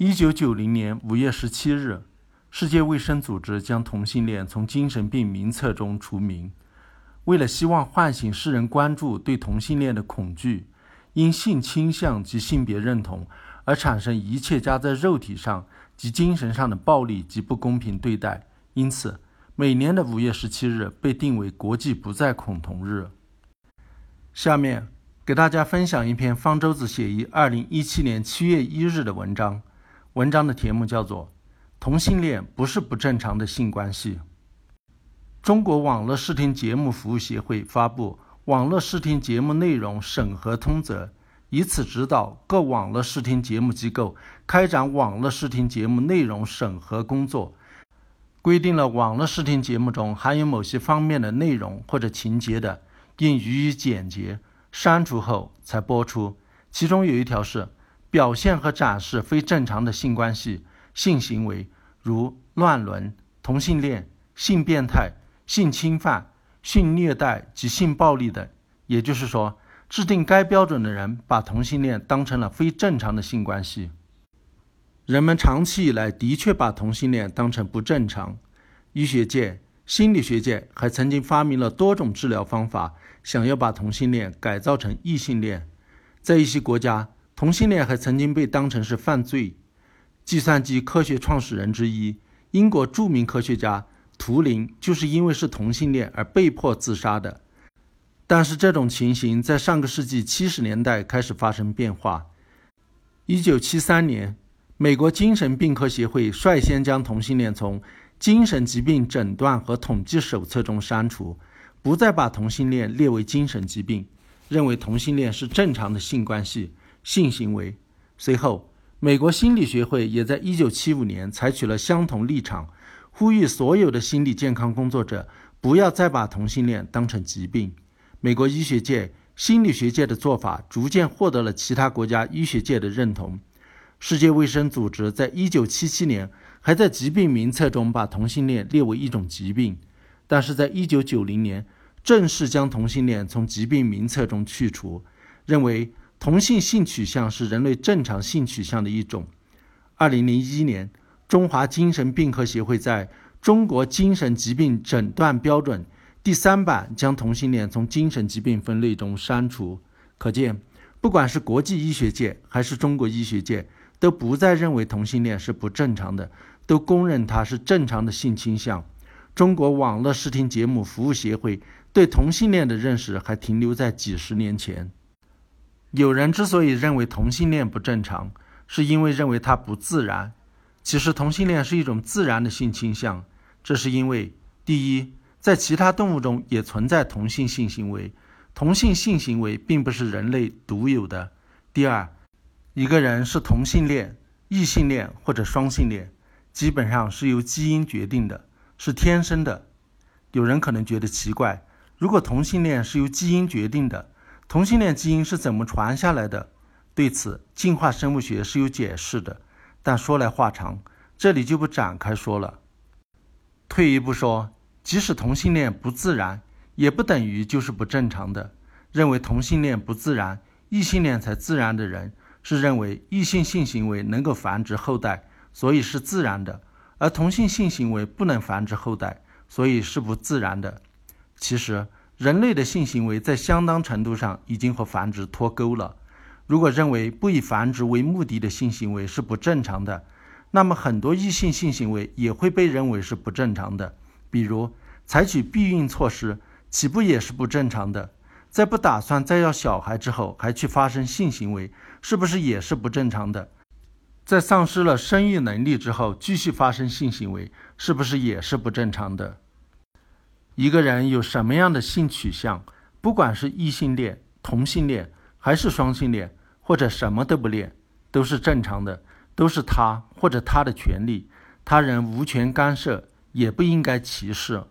一九九零年五月十七日，世界卫生组织将同性恋从精神病名册中除名。为了希望唤醒世人关注对同性恋的恐惧，因性倾向及性别认同而产生一切加在肉体上及精神上的暴力及不公平对待，因此每年的五月十七日被定为国际不再恐同日。下面给大家分享一篇方舟子写于二零一七年七月一日的文章，文章的题目叫做《同性恋不是不正常的性关系》。中国网络视听节目服务协会发布《网络视听节目内容审核通则》，以此指导各网络视听节目机构开展网络视听节目内容审核工作，规定了网络视听节目中含有某些方面的内容或者情节的，应予以剪辑、删除后才播出。其中有一条是表现和展示非正常的性关系、性行为，如乱伦、同性恋、性变态。性侵犯、性虐待及性暴力等，也就是说，制定该标准的人把同性恋当成了非正常的性关系。人们长期以来的确把同性恋当成不正常。医学界、心理学界还曾经发明了多种治疗方法，想要把同性恋改造成异性恋。在一些国家，同性恋还曾经被当成是犯罪。计算机科学创始人之一、英国著名科学家。图灵就是因为是同性恋而被迫自杀的，但是这种情形在上个世纪七十年代开始发生变化。一九七三年，美国精神病科协会率先将同性恋从精神疾病诊断和统计手册中删除，不再把同性恋列为精神疾病，认为同性恋是正常的性关系、性行为。随后，美国心理学会也在一九七五年采取了相同立场。呼吁所有的心理健康工作者不要再把同性恋当成疾病。美国医学界、心理学界的做法逐渐获得了其他国家医学界的认同。世界卫生组织在一九七七年还在疾病名册中把同性恋列为一种疾病，但是在一九九零年正式将同性恋从疾病名册中去除，认为同性性取向是人类正常性取向的一种。二零零一年。中华精神病科协会在《中国精神疾病诊断标准》第三版将同性恋从精神疾病分类中删除。可见，不管是国际医学界还是中国医学界，都不再认为同性恋是不正常的，都公认它是正常的性倾向。中国网络视听节目服务协会对同性恋的认识还停留在几十年前。有人之所以认为同性恋不正常，是因为认为它不自然。其实同性恋是一种自然的性倾向，这是因为第一，在其他动物中也存在同性性行为，同性性行为并不是人类独有的；第二，一个人是同性恋、异性恋或者双性恋，基本上是由基因决定的，是天生的。有人可能觉得奇怪，如果同性恋是由基因决定的，同性恋基因是怎么传下来的？对此，进化生物学是有解释的。但说来话长，这里就不展开说了。退一步说，即使同性恋不自然，也不等于就是不正常的。认为同性恋不自然，异性恋才自然的人，是认为异性性行为能够繁殖后代，所以是自然的；而同性性行为不能繁殖后代，所以是不自然的。其实，人类的性行为在相当程度上已经和繁殖脱钩了。如果认为不以繁殖为目的的性行为是不正常的，那么很多异性性行为也会被认为是不正常的。比如采取避孕措施，岂不也是不正常的？在不打算再要小孩之后还去发生性行为，是不是也是不正常的？在丧失了生育能力之后继续发生性行为，是不是也是不正常的？一个人有什么样的性取向，不管是异性恋、同性恋还是双性恋。或者什么都不恋，都是正常的，都是他或者他的权利，他人无权干涉，也不应该歧视。